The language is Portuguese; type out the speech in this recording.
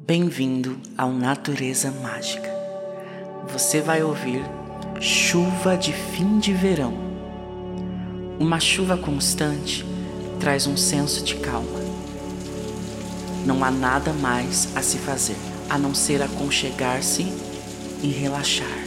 Bem-vindo ao Natureza Mágica. Você vai ouvir chuva de fim de verão. Uma chuva constante traz um senso de calma. Não há nada mais a se fazer a não ser aconchegar-se e relaxar.